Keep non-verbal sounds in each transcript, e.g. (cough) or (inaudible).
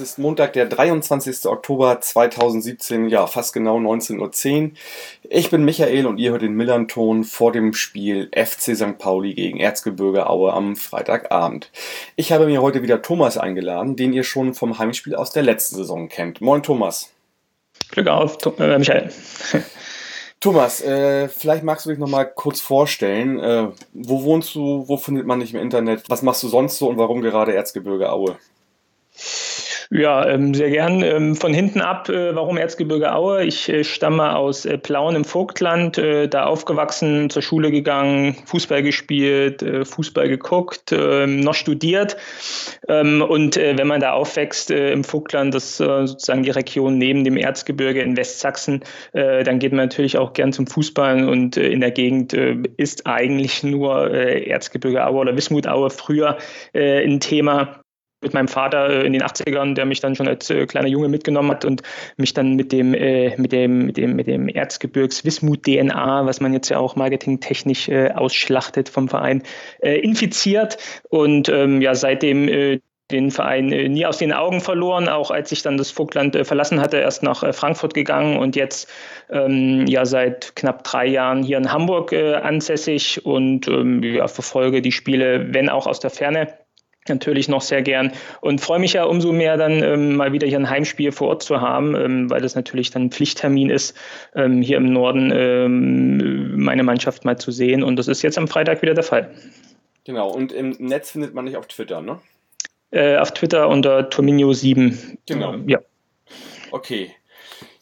es ist Montag, der 23. Oktober 2017, ja, fast genau 19.10 Uhr. Ich bin Michael und ihr hört den Millanton vor dem Spiel FC St. Pauli gegen Erzgebirge Aue am Freitagabend. Ich habe mir heute wieder Thomas eingeladen, den ihr schon vom Heimspiel aus der letzten Saison kennt. Moin Thomas. Glück auf, äh, Michael. (laughs) Thomas, äh, vielleicht magst du dich nochmal kurz vorstellen. Äh, wo wohnst du? Wo findet man dich im Internet? Was machst du sonst so und warum gerade Erzgebirge Aue? Ja, ähm, sehr gern. Ähm, von hinten ab, äh, warum Erzgebirge Aue? Ich äh, stamme aus äh, Plauen im Vogtland, da aufgewachsen, zur Schule gegangen, Fußball gespielt, Fußball geguckt, ähm, noch studiert. Und wenn man da aufwächst im Vogtland, das ist sozusagen die Region neben dem Erzgebirge in Westsachsen, dann geht man natürlich auch gern zum Fußball und in der Gegend ist eigentlich nur Erzgebirge Aue oder Wismut Aue früher ein Thema mit meinem Vater äh, in den 80ern, der mich dann schon als äh, kleiner Junge mitgenommen hat und mich dann mit dem, äh, mit dem, mit dem, mit dem Erzgebirgs Wismut DNA, was man jetzt ja auch marketingtechnisch äh, ausschlachtet vom Verein, äh, infiziert und ähm, ja seitdem äh, den Verein nie aus den Augen verloren, auch als ich dann das Vogtland verlassen hatte, erst nach Frankfurt gegangen und jetzt ähm, ja seit knapp drei Jahren hier in Hamburg ansässig und ähm, ja, verfolge die Spiele, wenn auch aus der Ferne natürlich noch sehr gern und freue mich ja umso mehr dann ähm, mal wieder hier ein Heimspiel vor Ort zu haben, ähm, weil das natürlich dann ein Pflichttermin ist, ähm, hier im Norden ähm, meine Mannschaft mal zu sehen und das ist jetzt am Freitag wieder der Fall. Genau, und im Netz findet man dich auf Twitter, ne? Äh, auf Twitter unter Tominio7. Genau. Ja. Okay.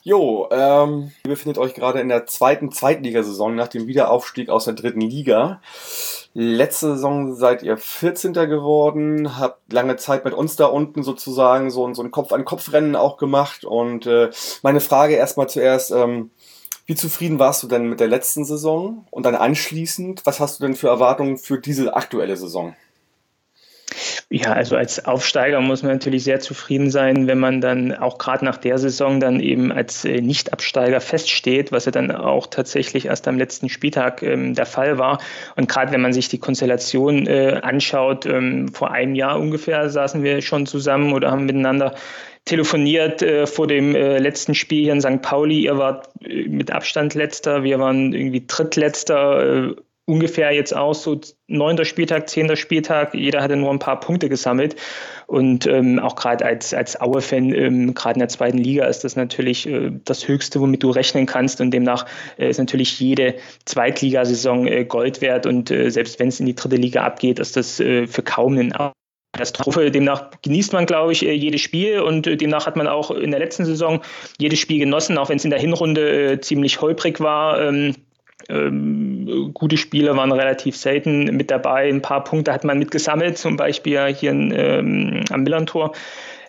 Jo, ähm, ihr befindet euch gerade in der zweiten Zweitligasaison nach dem Wiederaufstieg aus der dritten Liga. Letzte Saison seid ihr 14. geworden, habt lange Zeit mit uns da unten sozusagen so, so ein Kopf-an-Kopf-Rennen auch gemacht. Und äh, meine Frage erstmal zuerst, ähm, wie zufrieden warst du denn mit der letzten Saison? Und dann anschließend, was hast du denn für Erwartungen für diese aktuelle Saison? Ja, also als Aufsteiger muss man natürlich sehr zufrieden sein, wenn man dann auch gerade nach der Saison dann eben als äh, Nicht-Absteiger feststeht, was ja dann auch tatsächlich erst am letzten Spieltag ähm, der Fall war. Und gerade wenn man sich die Konstellation äh, anschaut, ähm, vor einem Jahr ungefähr saßen wir schon zusammen oder haben miteinander telefoniert äh, vor dem äh, letzten Spiel hier in St. Pauli. Ihr wart äh, mit Abstand letzter, wir waren irgendwie drittletzter äh, ungefähr jetzt auch so neunter Spieltag, zehnter Spieltag. Jeder hatte nur ein paar Punkte gesammelt. Und ähm, auch gerade als, als Aue-Fan, ähm, gerade in der zweiten Liga, ist das natürlich äh, das Höchste, womit du rechnen kannst. Und demnach äh, ist natürlich jede Zweitligasaison äh, Gold wert. Und äh, selbst wenn es in die dritte Liga abgeht, ist das äh, für kaum einen Katastrophe. Demnach genießt man, glaube ich, äh, jedes Spiel und demnach hat man auch in der letzten Saison jedes Spiel genossen, auch wenn es in der Hinrunde ziemlich holprig war. Ähm, ähm, gute Spiele waren relativ selten mit dabei. Ein paar Punkte hat man mitgesammelt, zum Beispiel hier in, ähm, am Millantor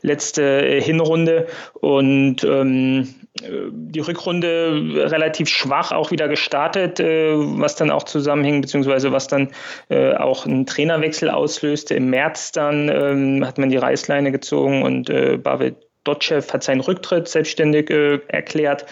letzte äh, Hinrunde und ähm, die Rückrunde relativ schwach auch wieder gestartet, äh, was dann auch zusammenhing, beziehungsweise was dann äh, auch einen Trainerwechsel auslöste. Im März dann ähm, hat man die Reißleine gezogen und äh, Bavel Dotschew hat seinen Rücktritt selbstständig äh, erklärt.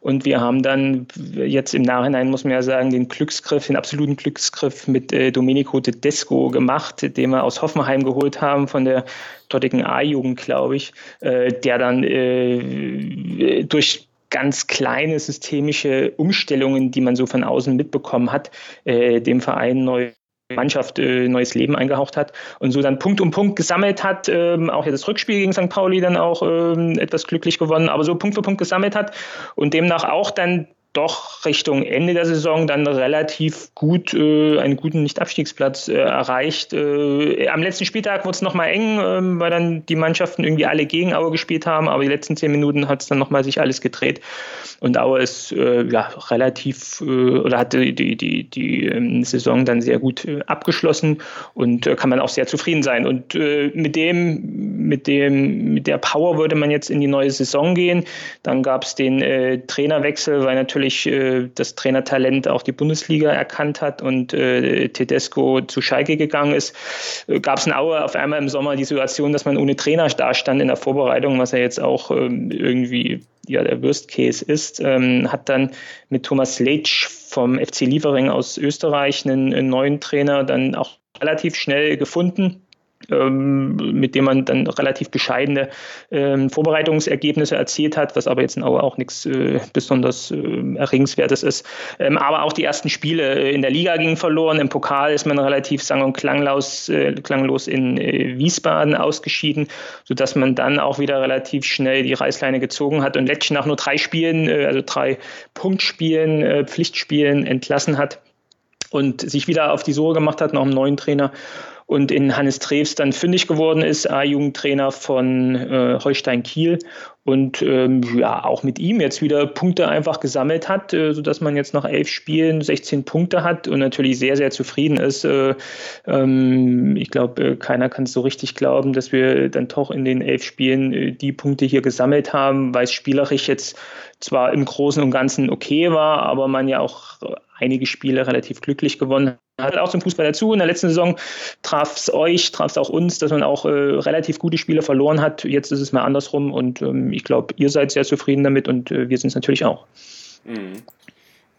Und wir haben dann jetzt im Nachhinein, muss man ja sagen, den Glücksgriff, den absoluten Glücksgriff mit äh, Domenico Tedesco gemacht, den wir aus Hoffenheim geholt haben, von der dortigen A-Jugend, glaube ich, äh, der dann äh, durch ganz kleine systemische Umstellungen, die man so von außen mitbekommen hat, äh, dem Verein neu Mannschaft äh, neues Leben eingehaucht hat und so dann Punkt um Punkt gesammelt hat, ähm, auch ja das Rückspiel gegen St. Pauli dann auch ähm, etwas glücklich gewonnen, aber so Punkt für Punkt gesammelt hat und demnach auch dann doch Richtung Ende der Saison dann relativ gut äh, einen guten Nicht-Abstiegsplatz äh, erreicht. Äh, am letzten Spieltag wurde es nochmal eng, äh, weil dann die Mannschaften irgendwie alle gegen Aue gespielt haben, aber die letzten zehn Minuten hat es dann nochmal sich alles gedreht und Aue ist äh, ja relativ äh, oder hat die, die, die, die ähm, Saison dann sehr gut äh, abgeschlossen und kann man auch sehr zufrieden sein. Und mit dem, mit dem, mit der Power würde man jetzt in die neue Saison gehen. Dann gab es den Trainerwechsel, weil natürlich natürlich äh, das Trainertalent auch die Bundesliga erkannt hat und äh, Tedesco zu Schalke gegangen ist, äh, gab es in Aue auf einmal im Sommer die Situation, dass man ohne Trainer dastand in der Vorbereitung, was ja jetzt auch ähm, irgendwie ja der Worst Case ist, ähm, hat dann mit Thomas Leitsch vom FC Liefering aus Österreich einen, einen neuen Trainer dann auch relativ schnell gefunden mit dem man dann relativ bescheidene ähm, Vorbereitungsergebnisse erzielt hat, was aber jetzt in Aue auch nichts äh, besonders äh, Erregenswertes ist. Ähm, aber auch die ersten Spiele in der Liga gingen verloren. Im Pokal ist man relativ sang- und klanglos, äh, klanglos in äh, Wiesbaden ausgeschieden, sodass man dann auch wieder relativ schnell die Reißleine gezogen hat und letztlich nach nur drei Spielen, äh, also drei Punktspielen, äh, Pflichtspielen entlassen hat und sich wieder auf die Suche gemacht hat nach einem neuen Trainer und in Hannes Treves dann fündig geworden ist, A-Jugendtrainer von äh, Holstein Kiel und ähm, ja auch mit ihm jetzt wieder Punkte einfach gesammelt hat, äh, sodass man jetzt nach elf Spielen 16 Punkte hat und natürlich sehr, sehr zufrieden ist. Äh, ähm, ich glaube, äh, keiner kann es so richtig glauben, dass wir dann doch in den elf Spielen äh, die Punkte hier gesammelt haben, weil es spielerisch jetzt zwar im Großen und Ganzen okay war, aber man ja auch einige Spiele relativ glücklich gewonnen hat hat auch zum Fußball dazu. In der letzten Saison traf es euch, traf es auch uns, dass man auch äh, relativ gute Spiele verloren hat. Jetzt ist es mal andersrum und ähm, ich glaube, ihr seid sehr zufrieden damit und äh, wir sind es natürlich auch. Mhm.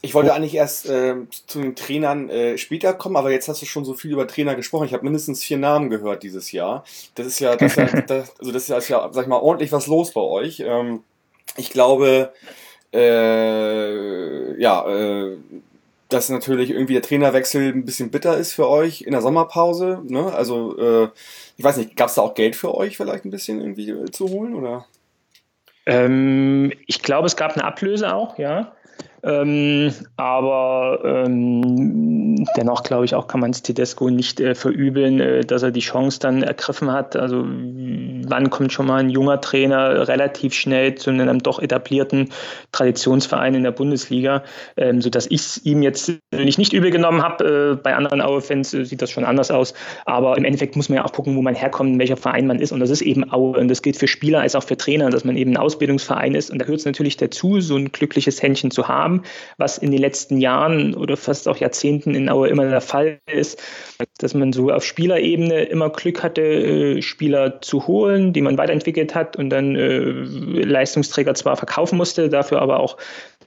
Ich wollte eigentlich erst äh, zu den Trainern äh, später kommen, aber jetzt hast du schon so viel über Trainer gesprochen. Ich habe mindestens vier Namen gehört dieses Jahr. Das ist ja, das, (laughs) das, also das ist ja, sag ich mal, ordentlich was los bei euch. Ähm, ich glaube, äh, ja, äh, dass natürlich irgendwie der Trainerwechsel ein bisschen bitter ist für euch in der Sommerpause. Ne? Also, äh, ich weiß nicht, gab es da auch Geld für euch vielleicht ein bisschen irgendwie äh, zu holen? Oder? Ähm, ich glaube, es gab eine Ablöse auch, ja. Ähm, aber ähm, dennoch glaube ich auch, kann man es Tedesco nicht äh, verübeln, äh, dass er die Chance dann ergriffen hat. Also wann kommt schon mal ein junger Trainer relativ schnell zu einem doch etablierten Traditionsverein in der Bundesliga, ähm, sodass ich es ihm jetzt nicht, nicht übel genommen habe. Äh, bei anderen Aue-Fans äh, sieht das schon anders aus. Aber im Endeffekt muss man ja auch gucken, wo man herkommt, welcher Verein man ist. Und das ist eben Aue. Und das gilt für Spieler als auch für Trainer, dass man eben ein Ausbildungsverein ist. Und da hört es natürlich dazu, so ein glückliches Händchen zu haben haben, was in den letzten Jahren oder fast auch Jahrzehnten in Aue immer der Fall ist, dass man so auf Spielerebene immer Glück hatte, äh, Spieler zu holen, die man weiterentwickelt hat und dann äh, Leistungsträger zwar verkaufen musste, dafür aber auch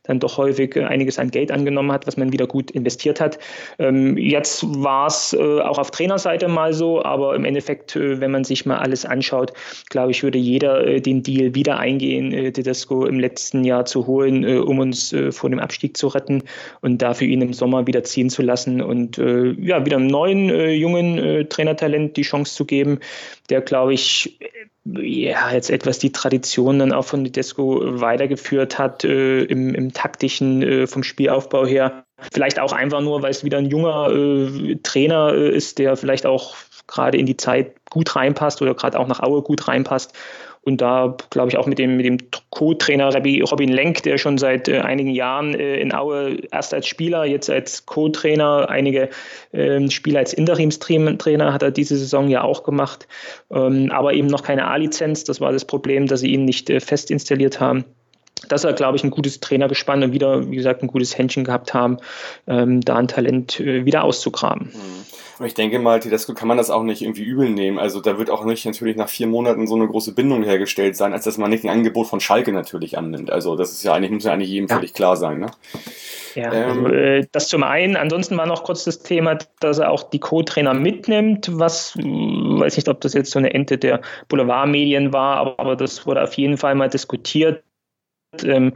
dann doch häufig einiges an Geld angenommen hat, was man wieder gut investiert hat. Ähm, jetzt war es äh, auch auf Trainerseite mal so, aber im Endeffekt, äh, wenn man sich mal alles anschaut, glaube ich, würde jeder äh, den Deal wieder eingehen, äh, Tedesco im letzten Jahr zu holen, äh, um uns äh, vor dem Abstieg zu retten und dafür ihn im Sommer wieder ziehen zu lassen und äh, ja, wieder einem neuen, jungen Trainertalent die Chance zu geben, der, glaube ich, ja, jetzt etwas die Tradition dann auch von Tedesco weitergeführt hat äh, im, im taktischen, äh, vom Spielaufbau her. Vielleicht auch einfach nur, weil es wieder ein junger äh, Trainer äh, ist, der vielleicht auch gerade in die Zeit gut reinpasst oder gerade auch nach Aue gut reinpasst und da glaube ich auch mit dem, mit dem Co-Trainer Robin Lenk, der schon seit äh, einigen Jahren äh, in Aue erst als Spieler, jetzt als Co-Trainer, einige äh, Spieler als Interimstrainer hat er diese Saison ja auch gemacht, ähm, aber eben noch keine A-Lizenz. Das war das Problem, dass sie ihn nicht äh, fest installiert haben dass er, glaube ich, ein gutes Trainergespann und wieder, wie gesagt, ein gutes Händchen gehabt haben, ähm, da ein Talent äh, wieder auszugraben. Und ich denke mal, Tedesco kann man das auch nicht irgendwie übel nehmen. Also da wird auch nicht natürlich nach vier Monaten so eine große Bindung hergestellt sein, als dass man nicht ein Angebot von Schalke natürlich annimmt. Also das ist ja eigentlich, muss ja eigentlich jedem ja. völlig klar sein. Ne? Ja, ähm, also, äh, das zum einen. Ansonsten war noch kurz das Thema, dass er auch die Co-Trainer mitnimmt, was, äh, weiß nicht, ob das jetzt so eine Ente der Boulevardmedien war, aber, aber das wurde auf jeden Fall mal diskutiert. Ähm,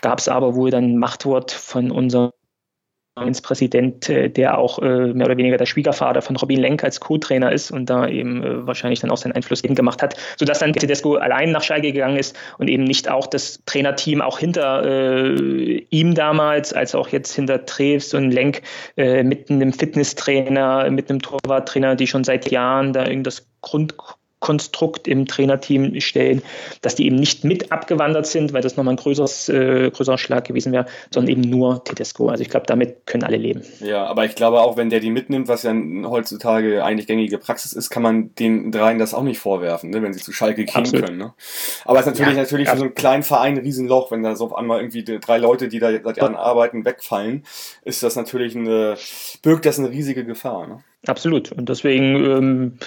Gab es aber wohl dann Machtwort von unserem Präsident, äh, der auch äh, mehr oder weniger der Schwiegervater von Robin Lenk als Co-Trainer ist und da eben äh, wahrscheinlich dann auch seinen Einfluss eben gemacht hat, sodass dann Tedesco allein nach Schalke gegangen ist und eben nicht auch das Trainerteam auch hinter äh, ihm damals, als auch jetzt hinter Treves und Lenk äh, mit einem Fitnesstrainer, mit einem Torwarttrainer, die schon seit Jahren da irgendwas Grund Konstrukt im Trainerteam stellen, dass die eben nicht mit abgewandert sind, weil das nochmal ein größeres, äh, größerer Schlag gewesen wäre, sondern eben nur Tedesco. Also ich glaube, damit können alle leben. Ja, aber ich glaube auch, wenn der die mitnimmt, was ja heutzutage eigentlich gängige Praxis ist, kann man den dreien das auch nicht vorwerfen, ne, wenn sie zu Schalke gehen können. Ne? Aber es ist natürlich, ja, natürlich für so einen kleinen Verein ein Riesenloch, wenn da so auf einmal irgendwie drei Leute, die da seit Jahren arbeiten, wegfallen, ist das natürlich eine, birgt das eine riesige Gefahr. Ne? Absolut. Und deswegen ähm,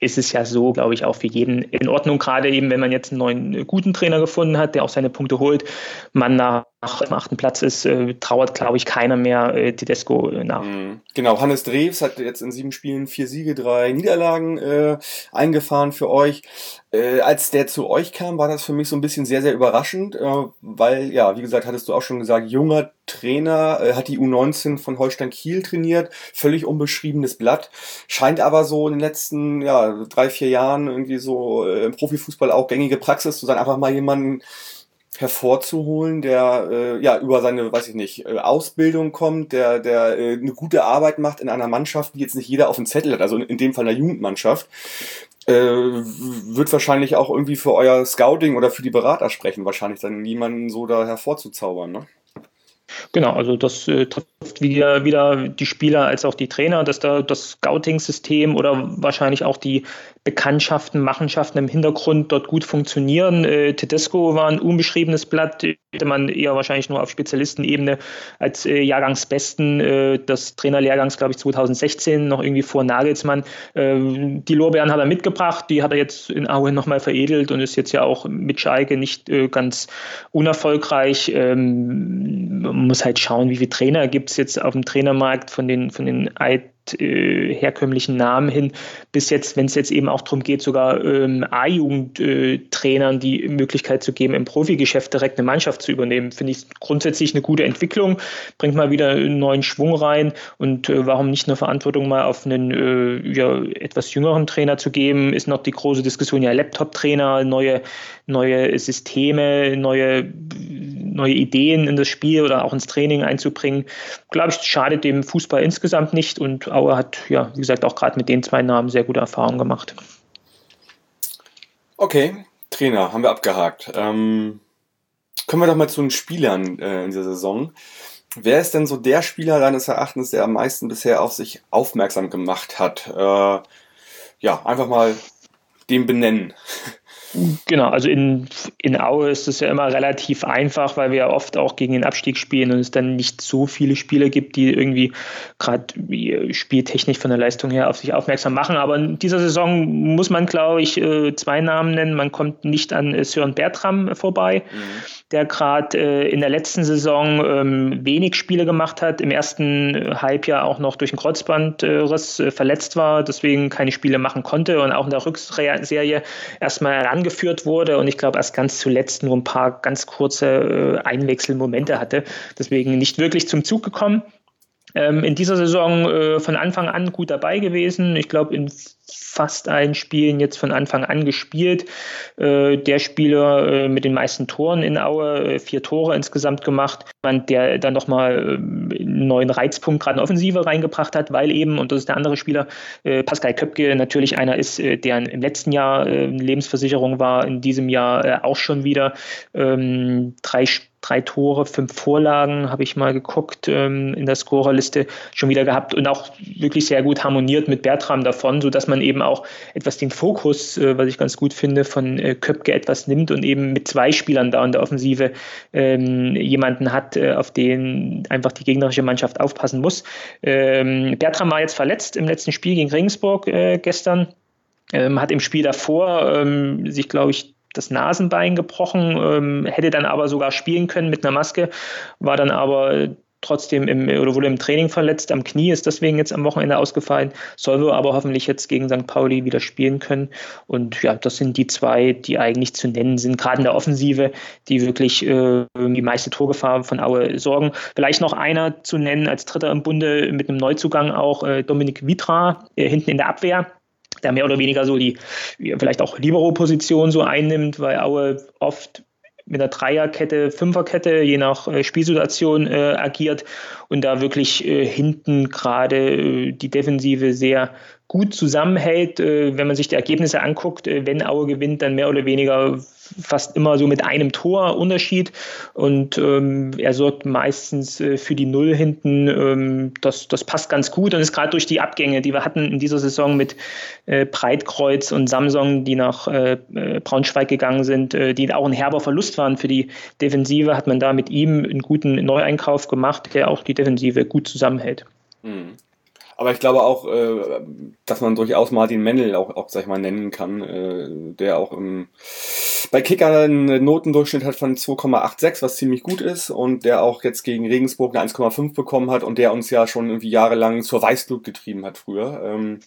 ist es ja so, glaube ich, auch für jeden in Ordnung, gerade eben, wenn man jetzt einen neuen äh, guten Trainer gefunden hat, der auch seine Punkte holt, man nach dem achten Platz ist, äh, trauert, glaube ich, keiner mehr äh, Tedesco äh, nach. Mhm. Genau, Hannes Drews hat jetzt in sieben Spielen vier Siege, drei Niederlagen äh, eingefahren für euch. Äh, als der zu euch kam, war das für mich so ein bisschen sehr, sehr überraschend, äh, weil, ja, wie gesagt, hattest du auch schon gesagt, junger Trainer, äh, hat die U19 von Holstein Kiel trainiert, völlig unbeschriebenes Blatt, scheint aber so in den letzten, ja, drei, vier Jahren irgendwie so äh, im Profifußball auch gängige Praxis zu sein, einfach mal jemanden hervorzuholen, der äh, ja über seine, weiß ich nicht, äh, Ausbildung kommt, der der äh, eine gute Arbeit macht in einer Mannschaft, die jetzt nicht jeder auf dem Zettel hat, also in, dem Fall einer Jugendmannschaft, äh, wird wahrscheinlich auch irgendwie für euer Scouting oder für die Berater sprechen, wahrscheinlich dann jemanden so da hervorzuzaubern, ne? Genau, also das äh, trifft wieder, wieder die Spieler als auch die Trainer, dass da das Scouting-System oder wahrscheinlich auch die Bekanntschaften, Machenschaften im Hintergrund dort gut funktionieren. Äh, Tedesco war ein unbeschriebenes Blatt, hätte man eher wahrscheinlich nur auf Spezialistenebene als äh, Jahrgangsbesten äh, des Trainerlehrgangs, glaube ich, 2016 noch irgendwie vor Nagelsmann. Äh, die Lorbeeren hat er mitgebracht, die hat er jetzt in Aue nochmal veredelt und ist jetzt ja auch mit Schalke nicht äh, ganz unerfolgreich. Ähm, man muss halt schauen, wie viele Trainer gibt es jetzt auf dem Trainermarkt von den, von den äh, herkömmlichen Namen hin, bis jetzt, wenn es jetzt eben auch darum geht, sogar ähm, A-Jugend-Trainern die Möglichkeit zu geben, im Profigeschäft direkt eine Mannschaft zu übernehmen, finde ich grundsätzlich eine gute Entwicklung, bringt mal wieder einen neuen Schwung rein. Und äh, warum nicht eine Verantwortung mal auf einen äh, ja, etwas jüngeren Trainer zu geben, ist noch die große Diskussion, ja, Laptop-Trainer, neue, neue Systeme, neue neue Ideen in das Spiel oder auch ins Training einzubringen, glaube ich, schadet dem Fußball insgesamt nicht und Aue hat, ja, wie gesagt, auch gerade mit den zwei Namen sehr gute Erfahrungen gemacht. Okay, Trainer, haben wir abgehakt. Ähm, kommen wir doch mal zu den Spielern äh, in dieser Saison. Wer ist denn so der Spieler deines Erachtens, der am meisten bisher auf sich aufmerksam gemacht hat? Äh, ja, einfach mal den benennen. (laughs) Genau, also in, in Aue ist es ja immer relativ einfach, weil wir ja oft auch gegen den Abstieg spielen und es dann nicht so viele Spieler gibt, die irgendwie gerade spieltechnisch von der Leistung her auf sich aufmerksam machen. Aber in dieser Saison muss man, glaube ich, äh, zwei Namen nennen. Man kommt nicht an äh, Sören Bertram vorbei. Mhm der gerade äh, in der letzten Saison ähm, wenig Spiele gemacht hat, im ersten Halbjahr auch noch durch einen Kreuzbandriss äh, verletzt war, deswegen keine Spiele machen konnte und auch in der Rückserie erstmal herangeführt wurde und ich glaube erst ganz zuletzt nur ein paar ganz kurze äh, Einwechselmomente hatte, deswegen nicht wirklich zum Zug gekommen. Ähm, in dieser Saison äh, von Anfang an gut dabei gewesen. Ich glaube, in fast allen Spielen jetzt von Anfang an gespielt. Äh, der Spieler äh, mit den meisten Toren in Aue, äh, vier Tore insgesamt gemacht, der dann nochmal einen neuen Reizpunkt gerade in Offensive reingebracht hat, weil eben, und das ist der andere Spieler, Pascal Köpke natürlich einer ist, der im letzten Jahr Lebensversicherung war, in diesem Jahr auch schon wieder ähm, drei Spiele drei Tore, fünf Vorlagen, habe ich mal geguckt, ähm, in der Scorerliste schon wieder gehabt und auch wirklich sehr gut harmoniert mit Bertram davon, sodass man eben auch etwas den Fokus, äh, was ich ganz gut finde, von äh, Köpke etwas nimmt und eben mit zwei Spielern da in der Offensive ähm, jemanden hat, äh, auf den einfach die gegnerische Mannschaft aufpassen muss. Ähm, Bertram war jetzt verletzt im letzten Spiel gegen Regensburg äh, gestern. Ähm, hat im Spiel davor ähm, sich, glaube ich, das Nasenbein gebrochen, ähm, hätte dann aber sogar spielen können mit einer Maske, war dann aber trotzdem im, oder wurde im Training verletzt, am Knie ist deswegen jetzt am Wochenende ausgefallen, soll wir aber hoffentlich jetzt gegen St. Pauli wieder spielen können. Und ja, das sind die zwei, die eigentlich zu nennen sind, gerade in der Offensive, die wirklich äh, die meiste Torgefahr von Aue sorgen. Vielleicht noch einer zu nennen als Dritter im Bunde mit einem Neuzugang auch, äh, Dominik Vitra, äh, hinten in der Abwehr der mehr oder weniger so die vielleicht auch Libero-Position so einnimmt, weil Aue oft mit einer Dreierkette, Fünferkette, je nach äh, Spielsituation äh, agiert und da wirklich äh, hinten gerade äh, die Defensive sehr gut zusammenhält. Äh, wenn man sich die Ergebnisse anguckt, wenn Aue gewinnt, dann mehr oder weniger fast immer so mit einem Tor Unterschied und ähm, er sorgt meistens äh, für die Null hinten. Ähm, das, das passt ganz gut und ist gerade durch die Abgänge, die wir hatten in dieser Saison mit äh, Breitkreuz und Samsung, die nach äh, äh Braunschweig gegangen sind, äh, die auch ein herber Verlust waren für die Defensive, hat man da mit ihm einen guten Neueinkauf gemacht, der auch die Defensive gut zusammenhält. Mhm. Aber ich glaube auch, äh, dass man durchaus Martin Mendel auch, auch sag ich mal, nennen kann, äh, der auch im, bei Kicker einen Notendurchschnitt hat von 2,86, was ziemlich gut ist und der auch jetzt gegen Regensburg eine 1,5 bekommen hat und der uns ja schon irgendwie jahrelang zur Weißblut getrieben hat früher. Ähm,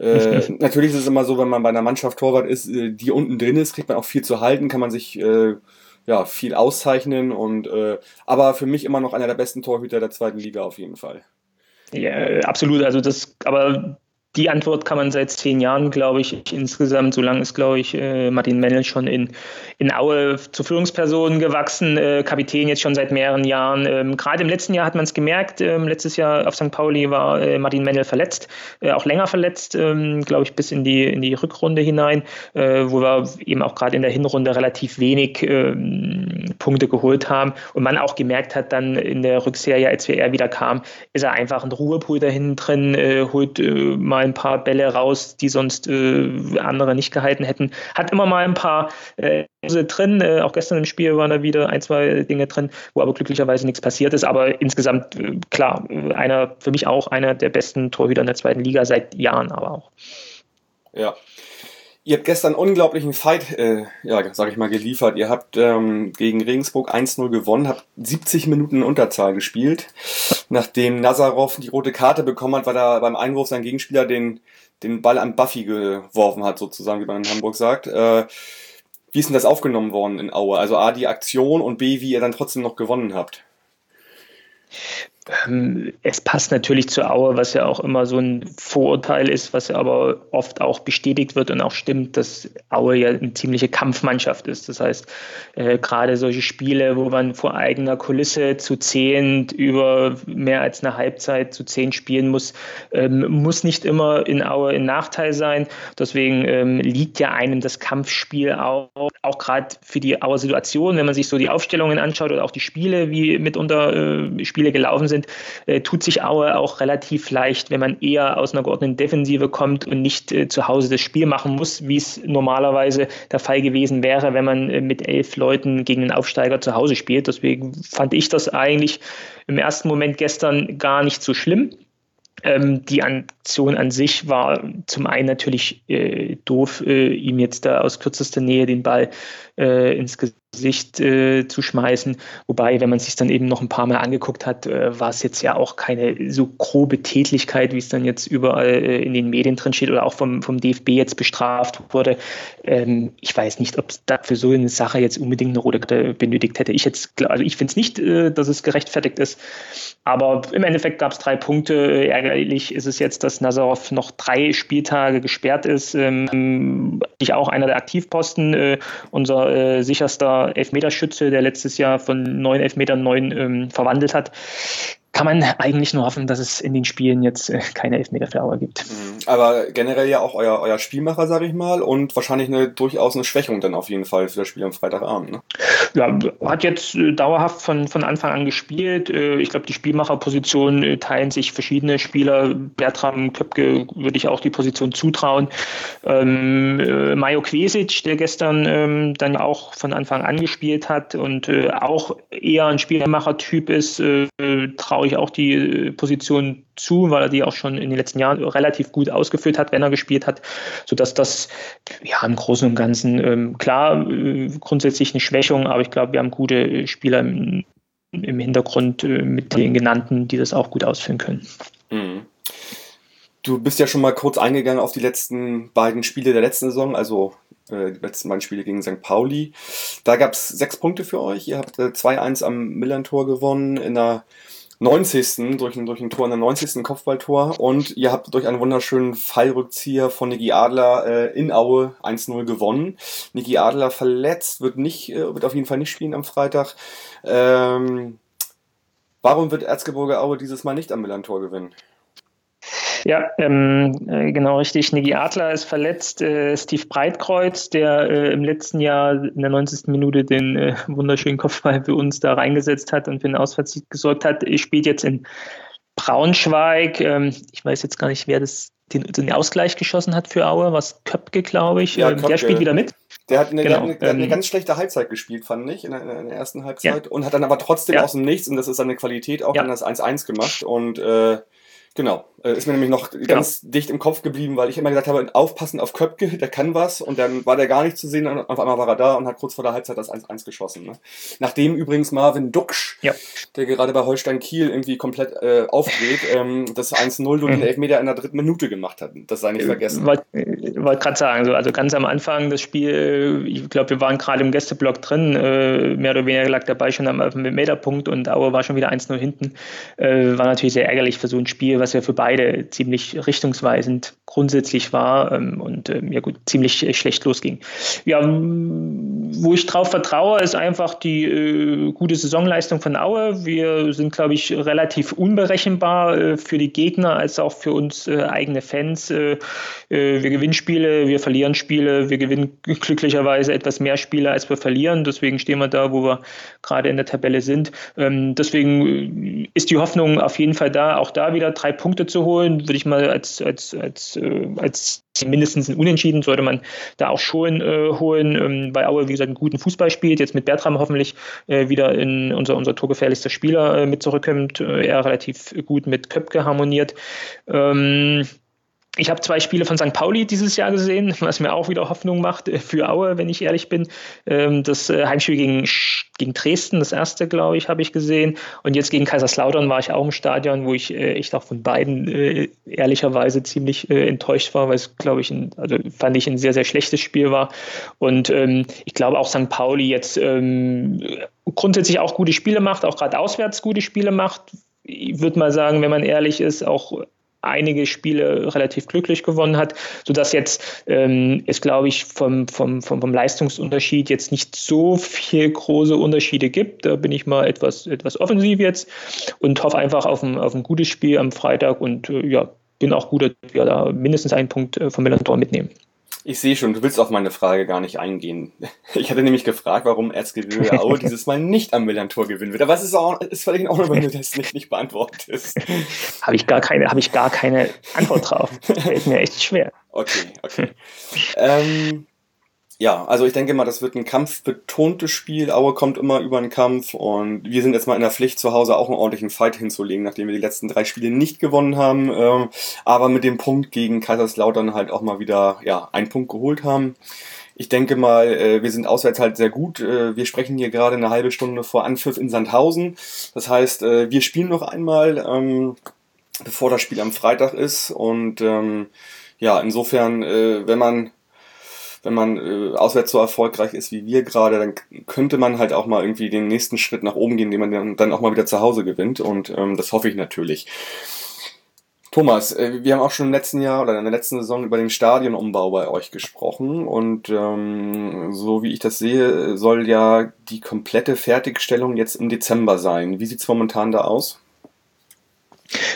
äh, (laughs) natürlich ist es immer so, wenn man bei einer Mannschaft Torwart ist, äh, die unten drin ist, kriegt man auch viel zu halten, kann man sich äh, ja viel auszeichnen und äh, aber für mich immer noch einer der besten Torhüter der zweiten Liga auf jeden Fall. Ja, absolut. Also das, aber die Antwort kann man seit zehn Jahren, glaube ich, insgesamt, so lange ist, glaube ich, äh, Martin Mennel schon in, in Aue zur Führungsperson gewachsen, äh, Kapitän jetzt schon seit mehreren Jahren. Ähm, Gerade im letzten Jahr hat man es gemerkt, ähm, letztes Jahr auf St. Pauli war äh, Martin Mennel verletzt, auch länger verletzt, ähm, glaube ich, bis in die, in die Rückrunde hinein, wo wir eben auch gerade in der Hinrunde relativ wenig Punkte geholt haben und man auch gemerkt hat, dann in der Rückserie, als er wieder kam, ist er einfach ein Ruhepool da hinten drin, holt mal ein paar Bälle raus, die sonst äh, andere nicht gehalten hätten. Hat immer mal ein paar äh, drin. Äh, auch gestern im Spiel waren da wieder ein, zwei Dinge drin, wo aber glücklicherweise nichts passiert ist. Aber insgesamt, äh, klar, einer, für mich auch einer der besten Torhüter in der zweiten Liga seit Jahren, aber auch. Ja, Ihr habt gestern unglaublichen Fight, äh, ja, sag ich mal, geliefert. Ihr habt ähm, gegen Regensburg 1-0 gewonnen, habt 70 Minuten in Unterzahl gespielt. Nachdem Nazarov die rote Karte bekommen hat, weil er beim Einwurf sein Gegenspieler den, den Ball an Buffy geworfen hat, sozusagen, wie man in Hamburg sagt. Äh, wie ist denn das aufgenommen worden in Aue? Also A, die Aktion und B, wie ihr dann trotzdem noch gewonnen habt. Ähm, es passt natürlich zu Aue, was ja auch immer so ein Vorurteil ist, was ja aber oft auch bestätigt wird und auch stimmt, dass Aue ja eine ziemliche Kampfmannschaft ist. Das heißt, äh, gerade solche Spiele, wo man vor eigener Kulisse zu zehn über mehr als eine Halbzeit zu zehn spielen muss, ähm, muss nicht immer in Aue ein Nachteil sein. Deswegen ähm, liegt ja einem das Kampfspiel auch, auch gerade für die Auer Situation, wenn man sich so die Aufstellungen anschaut oder auch die Spiele, wie mitunter äh, Spiele gelaufen sind sind, äh, tut sich Aue auch relativ leicht, wenn man eher aus einer geordneten Defensive kommt und nicht äh, zu Hause das Spiel machen muss, wie es normalerweise der Fall gewesen wäre, wenn man äh, mit elf Leuten gegen einen Aufsteiger zu Hause spielt. Deswegen fand ich das eigentlich im ersten Moment gestern gar nicht so schlimm. Ähm, die Aktion an sich war zum einen natürlich äh, doof, äh, ihm jetzt da aus kürzester Nähe den Ball äh, ins Gesicht äh, zu schmeißen. Wobei, wenn man sich dann eben noch ein paar Mal angeguckt hat, äh, war es jetzt ja auch keine so grobe Tätlichkeit, wie es dann jetzt überall äh, in den Medien drin steht oder auch vom, vom DFB jetzt bestraft wurde. Ähm, ich weiß nicht, ob es da für so eine Sache jetzt unbedingt eine rote Karte benötigt hätte. Ich also ich finde es nicht, äh, dass es gerechtfertigt ist. Aber im Endeffekt gab es drei Punkte. Ärgerlich ist es jetzt, dass Nazarov noch drei Spieltage gesperrt ist. Ähm, ich auch einer der Aktivposten. Äh, unser äh, sicherster Elfmeterschütze, der letztes Jahr von neun Elfmetern neun ähm, verwandelt hat kann man eigentlich nur hoffen, dass es in den Spielen jetzt äh, keine Elfmeter für Auer gibt. Mhm. Aber generell ja auch euer, euer Spielmacher, sage ich mal, und wahrscheinlich eine durchaus eine Schwächung dann auf jeden Fall für das Spiel am Freitagabend. Ne? Ja, hat jetzt äh, dauerhaft von, von Anfang an gespielt. Äh, ich glaube, die Spielmacherposition teilen sich verschiedene Spieler. Bertram Köpke würde ich auch die Position zutrauen. Ähm, äh, Majo Kvesic, der gestern ähm, dann auch von Anfang an gespielt hat und auch eher ein Spielmachertyp ist, äh, traue ich auch die äh, Position zu, weil er die auch schon in den letzten Jahren relativ gut ausgeführt hat, wenn er gespielt hat, sodass das ja im Großen und Ganzen ähm, klar äh, grundsätzlich eine Schwächung, aber ich glaube, wir haben gute äh, Spieler im, im Hintergrund äh, mit den genannten, die das auch gut ausführen können. Mhm. Du bist ja schon mal kurz eingegangen auf die letzten beiden Spiele der letzten Saison, also äh, die letzten beiden Spiele gegen St. Pauli. Da gab es sechs Punkte für euch. Ihr habt äh, 2-1 am Millantor gewonnen in der 90. durch ein, durch ein Tor in der 90. Kopfballtor und ihr habt durch einen wunderschönen Fallrückzieher von Niki Adler äh, in Aue 1-0 gewonnen. Niki Adler verletzt, wird nicht, äh, wird auf jeden Fall nicht spielen am Freitag. Ähm, warum wird Erzgebirge Aue dieses Mal nicht am Millantor gewinnen? Ja, ähm, äh, genau richtig. Niki Adler ist verletzt. Äh, Steve Breitkreuz, der äh, im letzten Jahr in der 90. Minute den äh, wunderschönen Kopfball für uns da reingesetzt hat und für den Ausfallsieg gesorgt hat, spielt jetzt in Braunschweig. Ähm, ich weiß jetzt gar nicht, wer das den, den, Ausgleich geschossen hat für Aue, was Köpke, glaube ich. Ja, ähm, Köpke. Der spielt wieder mit. Der hat eine, genau. eine, eine ähm, ganz schlechte Halbzeit gespielt, fand ich, in der, in der ersten Halbzeit. Ja. Und hat dann aber trotzdem ja. aus dem Nichts, und das ist seine Qualität, auch dann das 1-1 gemacht. Und äh, Genau. Äh, ist mir nämlich noch genau. ganz dicht im Kopf geblieben, weil ich immer gesagt habe, aufpassen auf Köpke, der kann was und dann war der gar nicht zu sehen und auf einmal war er da und hat kurz vor der Halbzeit das 1-1 geschossen. Ne? Nachdem übrigens Marvin Duxch, ja. der gerade bei Holstein Kiel irgendwie komplett äh, aufgeht, ähm, das 1-0 durch den mhm. Elfmeter in der dritten Minute gemacht hat. Das sei nicht vergessen. Wollte wollt gerade sagen, so, also ganz am Anfang das Spiel, ich glaube, wir waren gerade im Gästeblock drin, äh, mehr oder weniger lag dabei schon am Meterpunkt und Aue war schon wieder 1-0 hinten. Äh, war natürlich sehr ärgerlich für so ein Spiel, was wir für beide beide ziemlich richtungsweisend grundsätzlich war ähm, und ähm, ja gut, ziemlich äh, schlecht losging. Ja, wo ich drauf vertraue, ist einfach die äh, gute Saisonleistung von Aue. Wir sind, glaube ich, relativ unberechenbar äh, für die Gegner als auch für uns äh, eigene Fans. Äh, wir gewinnen Spiele, wir verlieren Spiele, wir gewinnen glücklicherweise etwas mehr Spiele, als wir verlieren. Deswegen stehen wir da, wo wir gerade in der Tabelle sind. Ähm, deswegen ist die Hoffnung auf jeden Fall da, auch da wieder drei Punkte zu holen, würde ich mal als, als, als, äh, als mindestens ein Unentschieden sollte man da auch schon äh, holen, ähm, weil Aue, wie gesagt, einen guten Fußball spielt, jetzt mit Bertram hoffentlich äh, wieder in unser, unser torgefährlichster Spieler äh, mit zurückkommt, äh, er relativ gut mit Köpke harmoniert. Ähm, ich habe zwei Spiele von St. Pauli dieses Jahr gesehen, (laughs) was mir auch wieder Hoffnung macht äh, für Aue, wenn ich ehrlich bin. Ähm, das äh, Heimspiel gegen, gegen Dresden, das erste, glaube ich, habe ich gesehen. Und jetzt gegen Kaiserslautern war ich auch im Stadion, wo ich äh, echt auch von beiden ehrlicherweise ziemlich enttäuscht war, weil es, glaube ich, ein, also fand ich ein sehr, sehr schlechtes Spiel war. Und ähm, ich glaube auch St. Pauli jetzt ähm, grundsätzlich auch gute Spiele macht, auch gerade auswärts gute Spiele macht. Ich würde mal sagen, wenn man ehrlich ist, auch einige Spiele relativ glücklich gewonnen hat, sodass jetzt ähm, es, glaube ich, vom, vom, vom, vom Leistungsunterschied jetzt nicht so viel große Unterschiede gibt. Da bin ich mal etwas, etwas offensiv jetzt und hoffe einfach auf ein, auf ein gutes Spiel am Freitag und äh, ja, bin auch gut, dass wir da mindestens einen Punkt äh, vom Millantor mitnehmen. Ich sehe schon, du willst auf meine Frage gar nicht eingehen. (laughs) Ich hatte nämlich gefragt, warum Erzgebirge Aue (laughs) dieses Mal nicht am Millantor gewinnen wird. Aber es ist, auch, ist völlig in Ordnung, wenn du das nicht, nicht beantwortest. (laughs) Habe ich, gar keine, hab ich gar keine Antwort drauf. Fällt mir echt schwer. Okay, okay. ähm, ja, also ich denke mal, das wird ein kampfbetontes Spiel. Aue kommt immer über einen Kampf und wir sind jetzt mal in der Pflicht, zu Hause auch einen ordentlichen Fight hinzulegen, nachdem wir die letzten drei Spiele nicht gewonnen haben. Ähm, aber mit dem Punkt gegen Kaiserslautern halt auch mal wieder ja, einen Punkt geholt haben. Ich denke mal, äh, wir sind auswärts halt sehr gut. Äh, wir sprechen hier gerade eine halbe Stunde vor Anpfiff in Sandhausen. Das heißt, äh, wir spielen noch einmal, ähm, bevor das Spiel am Freitag ist. Und ähm, ja, insofern, wenn man wenn man äh, auswärts so erfolgreich ist wie wir gerade, dann könnte man halt auch mal irgendwie den nächsten Schritt nach oben gehen, den man dann, auch mal wieder zu Hause gewinnt. Und ähm, das hoffe ich natürlich. Thomas, äh, wir haben auch schon im letzten Jahr oder in der letzten Saison über den Stadionumbau bei euch gesprochen und ähm, so wie ich das sehe, soll ja die komplette Fertigstellung jetzt im Dezember sein. Wie sieht's momentan da aus?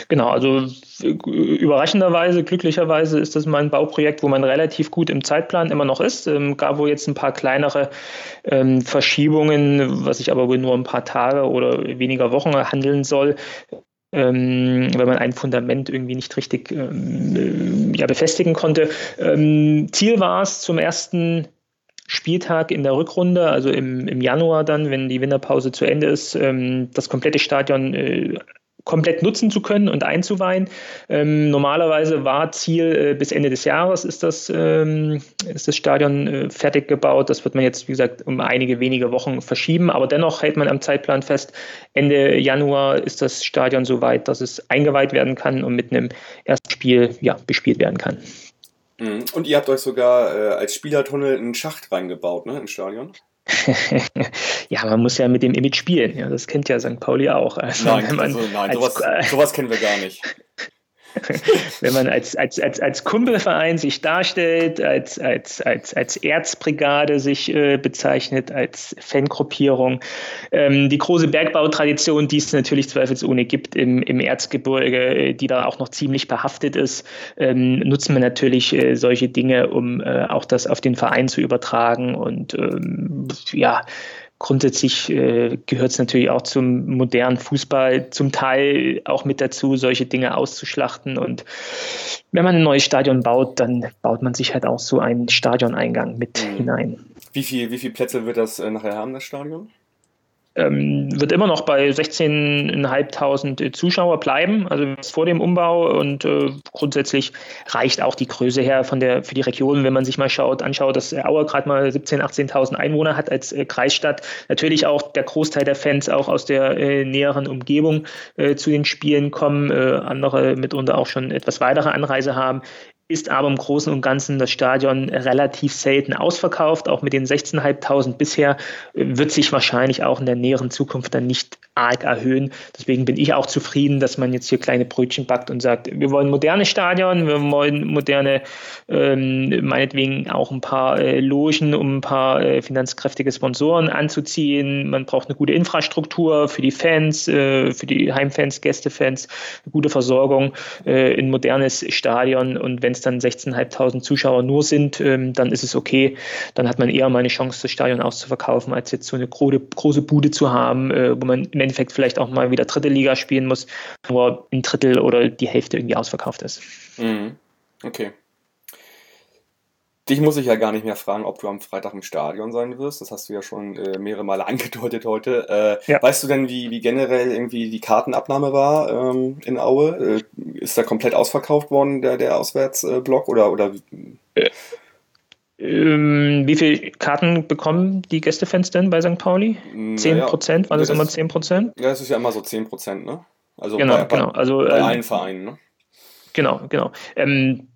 Genau, also überraschenderweise, glücklicherweise ist das mal ein Bauprojekt, wo man relativ gut im Zeitplan immer noch ist. Ähm, gab wohl jetzt ein paar kleinere ähm, Verschiebungen, was sich aber wohl nur ein paar Tage oder weniger Wochen handeln soll. Ähm, wenn man ein Fundament irgendwie nicht richtig ähm, ja, befestigen konnte. Ähm, Ziel war es zum ersten Spieltag in der Rückrunde, also im, im Januar dann, wenn die Winterpause zu Ende ist, ähm, das komplette Stadion äh, komplett nutzen zu können und einzuweihen. Ähm, normalerweise war Ziel, äh, bis Ende des Jahres ist das, ähm, ist das Stadion äh, fertig gebaut. Das wird man jetzt, wie gesagt, um einige wenige Wochen verschieben. Aber dennoch hält man am Zeitplan fest, Ende Januar ist das Stadion so weit, dass es eingeweiht werden kann und mit einem ersten Spiel ja, bespielt werden kann. Mhm. Und ihr habt euch sogar äh, als Spielertunnel einen Schacht reingebaut, ne, im Stadion? (laughs) ja, man muss ja mit dem Image spielen. Ja, das kennt ja St. Pauli auch. Also, nein, also, nein sowas, sowas kennen wir gar nicht. (laughs) wenn man als, als, als, als Kumpelverein sich darstellt, als, als, als, als Erzbrigade sich äh, bezeichnet, als Fangruppierung. Ähm, die große Bergbautradition, die es natürlich zweifelsohne gibt im, im Erzgebirge, äh, die da auch noch ziemlich behaftet ist, ähm, nutzen wir natürlich äh, solche Dinge, um äh, auch das auf den Verein zu übertragen und ähm, ja, Grundsätzlich äh, gehört es natürlich auch zum modernen Fußball zum Teil auch mit dazu, solche Dinge auszuschlachten. Und wenn man ein neues Stadion baut, dann baut man sich halt auch so einen Stadioneingang mit mhm. hinein. Wie, viel, wie viele Plätze wird das äh, nachher haben, das Stadion? Ähm, wird immer noch bei 16.500 Zuschauer bleiben, also vor dem Umbau und äh, grundsätzlich reicht auch die Größe her von der, für die Region, wenn man sich mal schaut, anschaut, dass Aue gerade mal 17.000, 18.000 Einwohner hat als äh, Kreisstadt. Natürlich auch der Großteil der Fans auch aus der äh, näheren Umgebung äh, zu den Spielen kommen, äh, andere mitunter auch schon etwas weitere Anreise haben ist aber im Großen und Ganzen das Stadion relativ selten ausverkauft. Auch mit den 16.500 bisher wird sich wahrscheinlich auch in der näheren Zukunft dann nicht arg erhöhen. Deswegen bin ich auch zufrieden, dass man jetzt hier kleine Brötchen backt und sagt, wir wollen moderne Stadion, wir wollen moderne, ähm, meinetwegen auch ein paar äh, Logen, um ein paar äh, finanzkräftige Sponsoren anzuziehen. Man braucht eine gute Infrastruktur für die Fans, äh, für die Heimfans, Gästefans, eine gute Versorgung, äh, ein modernes Stadion und wenn es dann 16.500 Zuschauer nur sind, ähm, dann ist es okay. Dann hat man eher mal eine Chance, das Stadion auszuverkaufen, als jetzt so eine große, große Bude zu haben, äh, wo man im Endeffekt vielleicht auch mal wieder dritte Liga spielen muss, wo ein Drittel oder die Hälfte irgendwie ausverkauft ist. Mhm. Okay. Dich muss ich ja gar nicht mehr fragen, ob du am Freitag im Stadion sein wirst. Das hast du ja schon äh, mehrere Male (laughs) angedeutet heute. Äh, ja. Weißt du denn, wie, wie generell irgendwie die Kartenabnahme war ähm, in Aue? Äh, ist da komplett ausverkauft worden, der, der Auswärtsblock? oder, oder? Äh, ähm, wie viele Karten bekommen die Gästefans denn bei St. Pauli? 10 Prozent? War das, das immer 10 Prozent? Ja, das ist ja immer so 10 Prozent, ne? Also genau, bei, genau. Also, bei ähm, allen Vereinen, ne? Genau, genau. Ähm,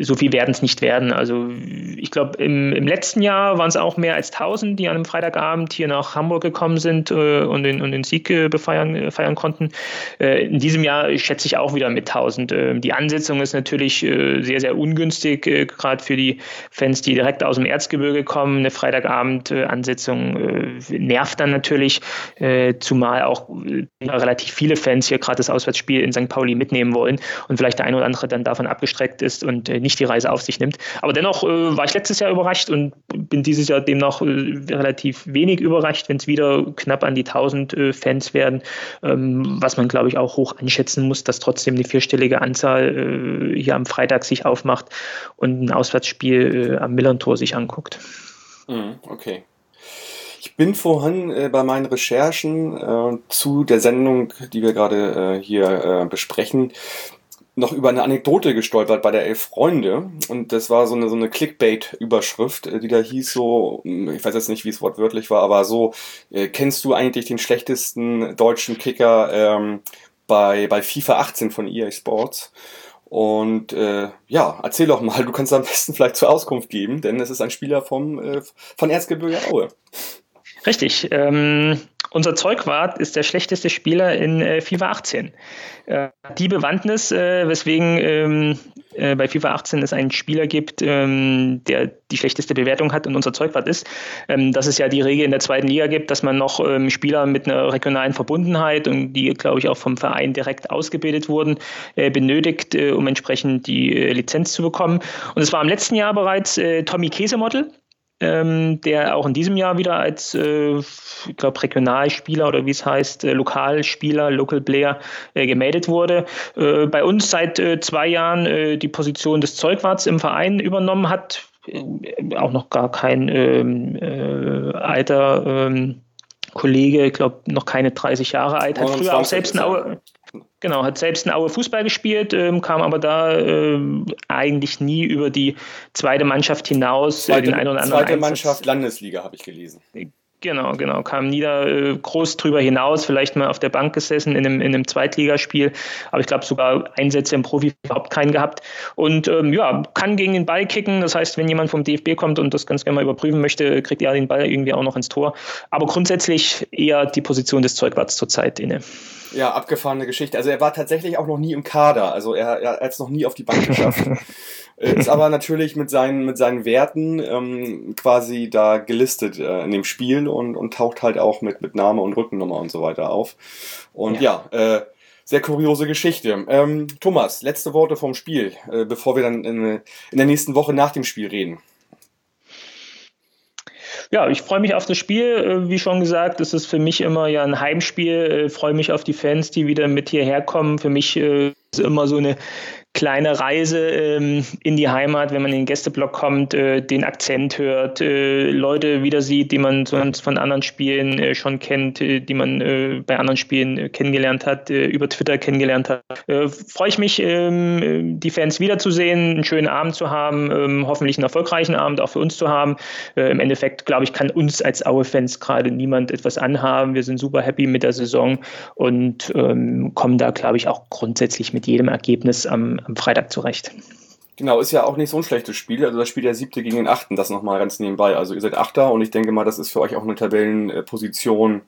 so viel werden es nicht werden. Also ich glaube, im, im, letzten Jahr waren es auch mehr als 1000, die an einem Freitagabend hier nach Hamburg gekommen sind äh, und, den, und den Sieg äh, befeiern äh, feiern konnten. Äh, in diesem Jahr schätze ich auch wieder mit 1000. Ähm, die Ansetzung ist natürlich äh, sehr, sehr ungünstig, äh, gerade für die Fans, die direkt aus dem Erzgebirge kommen. Eine Freitagabend-Ansetzung nervt dann natürlich, zumal auch relativ viele Fans hier gerade das Auswärtsspiel in St. Pauli mitnehmen wollen und vielleicht der eine oder andere dann davon abgestreckt ist und äh, nicht die Reise auf sich nimmt. Aber dennoch äh, war ich letztes Jahr überrascht und bin dieses Jahr demnach äh, relativ wenig überrascht, wenn es wieder knapp an die 1000 äh, Fans werden, ähm, was man glaube ich auch hoch anschätzen muss, dass trotzdem eine vierstellige Anzahl hier am Freitag sich aufmacht und ein Auswärtsspiel am Millern-Tor sich anguckt. Mhm, okay. Ich bin vorhin äh, bei meinen Recherchen äh, zu der Sendung, die wir gerade äh, hier besprechen, noch über eine Anekdote gestolpert bei der Elf Freunde. Und das war so eine, so eine Clickbait-Überschrift, äh, die da hieß so, hm, ich weiß jetzt nicht, wie es wortwörtlich war, aber so, äh, kennst du eigentlich den schlechtesten deutschen Kicker ähm, bei, bei FIFA 18 von EA Sports? Und äh, ja, erzähl doch mal, du kannst am besten vielleicht zur Auskunft geben, denn es ist ein Spieler vom, äh, von Erzgebirge Aue. Richtig. Ähm, unser Zeugwart ist der schlechteste Spieler in äh, FIFA 18. Äh, die Bewandtnis, äh, weswegen ähm, äh, bei FIFA 18 es einen Spieler gibt, ähm, der die schlechteste Bewertung hat und unser Zeugwart ist, ähm, dass es ja die Regel in der zweiten Liga gibt, dass man noch ähm, Spieler mit einer regionalen Verbundenheit und die, glaube ich, auch vom Verein direkt ausgebildet wurden, äh, benötigt, äh, um entsprechend die Lizenz zu bekommen. Und es war im letzten Jahr bereits Tommy Käsemodel, ähm, der auch in diesem Jahr wieder als, äh, ich glaube, Regionalspieler oder wie es heißt, äh, Lokalspieler, Local Player äh, gemeldet wurde. Äh, bei uns seit äh, zwei Jahren äh, die Position des Zeugwarts im Verein übernommen hat. auch noch gar kein ähm, alter ähm, Kollege, ich glaube, noch keine 30 Jahre alt, hat früher auch selbst ein Aue, Genau, hat selbst in Aue Fußball gespielt, ähm, kam aber da ähm, eigentlich nie über die zweite Mannschaft hinaus. Zweite, den einen oder anderen zweite Mannschaft Landesliga habe ich gelesen. Genau, genau. Kam nie da äh, groß drüber hinaus, vielleicht mal auf der Bank gesessen in einem, in einem Zweitligaspiel, aber ich glaube sogar Einsätze im Profi überhaupt keinen gehabt. Und ähm, ja, kann gegen den Ball kicken. Das heißt, wenn jemand vom DFB kommt und das ganz gerne mal überprüfen möchte, kriegt er den Ball irgendwie auch noch ins Tor. Aber grundsätzlich eher die Position des Zeugwarts zurzeit inne. Ja, abgefahrene Geschichte. Also er war tatsächlich auch noch nie im Kader. Also er, er hat es noch nie auf die Bank geschafft. (laughs) Ist (laughs) aber natürlich mit seinen, mit seinen Werten ähm, quasi da gelistet äh, in dem Spiel und, und taucht halt auch mit, mit Name und Rückennummer und so weiter auf. Und ja, ja äh, sehr kuriose Geschichte. Ähm, Thomas, letzte Worte vom Spiel, äh, bevor wir dann in, in der nächsten Woche nach dem Spiel reden. Ja, ich freue mich auf das Spiel. Äh, wie schon gesagt, es ist für mich immer ja ein Heimspiel. Ich äh, freue mich auf die Fans, die wieder mit hierher kommen. Für mich äh, ist immer so eine kleine Reise ähm, in die Heimat, wenn man in den Gästeblock kommt, äh, den Akzent hört, äh, Leute wieder sieht, die man sonst von anderen Spielen äh, schon kennt, äh, die man äh, bei anderen Spielen äh, kennengelernt hat, über Twitter kennengelernt hat. Freue ich mich, ähm, die Fans wiederzusehen, einen schönen Abend zu haben, ähm, hoffentlich einen erfolgreichen Abend auch für uns zu haben. Im Endeffekt, glaube ich, kann uns als Aue-Fans gerade niemand etwas anhaben. Wir sind super happy mit der Saison und ähm, kommen da, glaube ich, auch grundsätzlich mit jedem Ergebnis am, am Freitag zurecht. Genau, ist ja auch nicht so ein schlechtes Spiel. Also das spielt der siebte gegen den achten, das nochmal ganz nebenbei. Also ihr seid Achter und ich denke mal, das ist für euch auch eine Tabellenposition,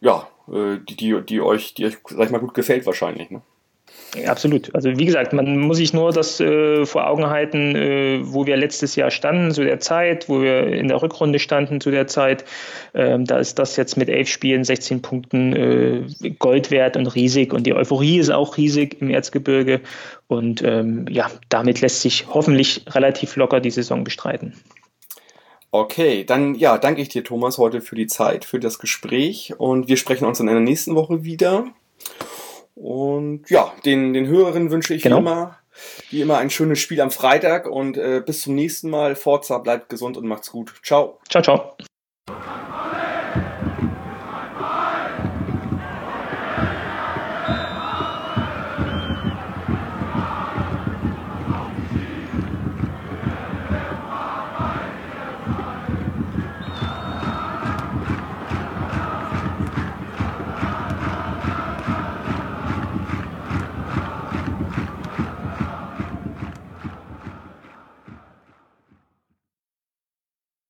ja, äh, die, die, die euch, die euch, sag ich mal, gut gefällt wahrscheinlich. Ne? Absolut. Also wie gesagt, man muss sich nur das äh, vor Augen halten, äh, wo wir letztes Jahr standen zu der Zeit, wo wir in der Rückrunde standen zu der Zeit. Ähm, da ist das jetzt mit elf Spielen, 16 Punkten äh, Gold wert und riesig und die Euphorie ist auch riesig im Erzgebirge und ähm, ja, damit lässt sich hoffentlich relativ locker die Saison bestreiten. Okay, dann ja, danke ich dir, Thomas, heute für die Zeit, für das Gespräch und wir sprechen uns in der nächsten Woche wieder. Und ja, den, den Hörerinnen wünsche ich genau. wie immer, wie immer ein schönes Spiel am Freitag und äh, bis zum nächsten Mal. Forza, bleibt gesund und macht's gut. Ciao. Ciao, ciao.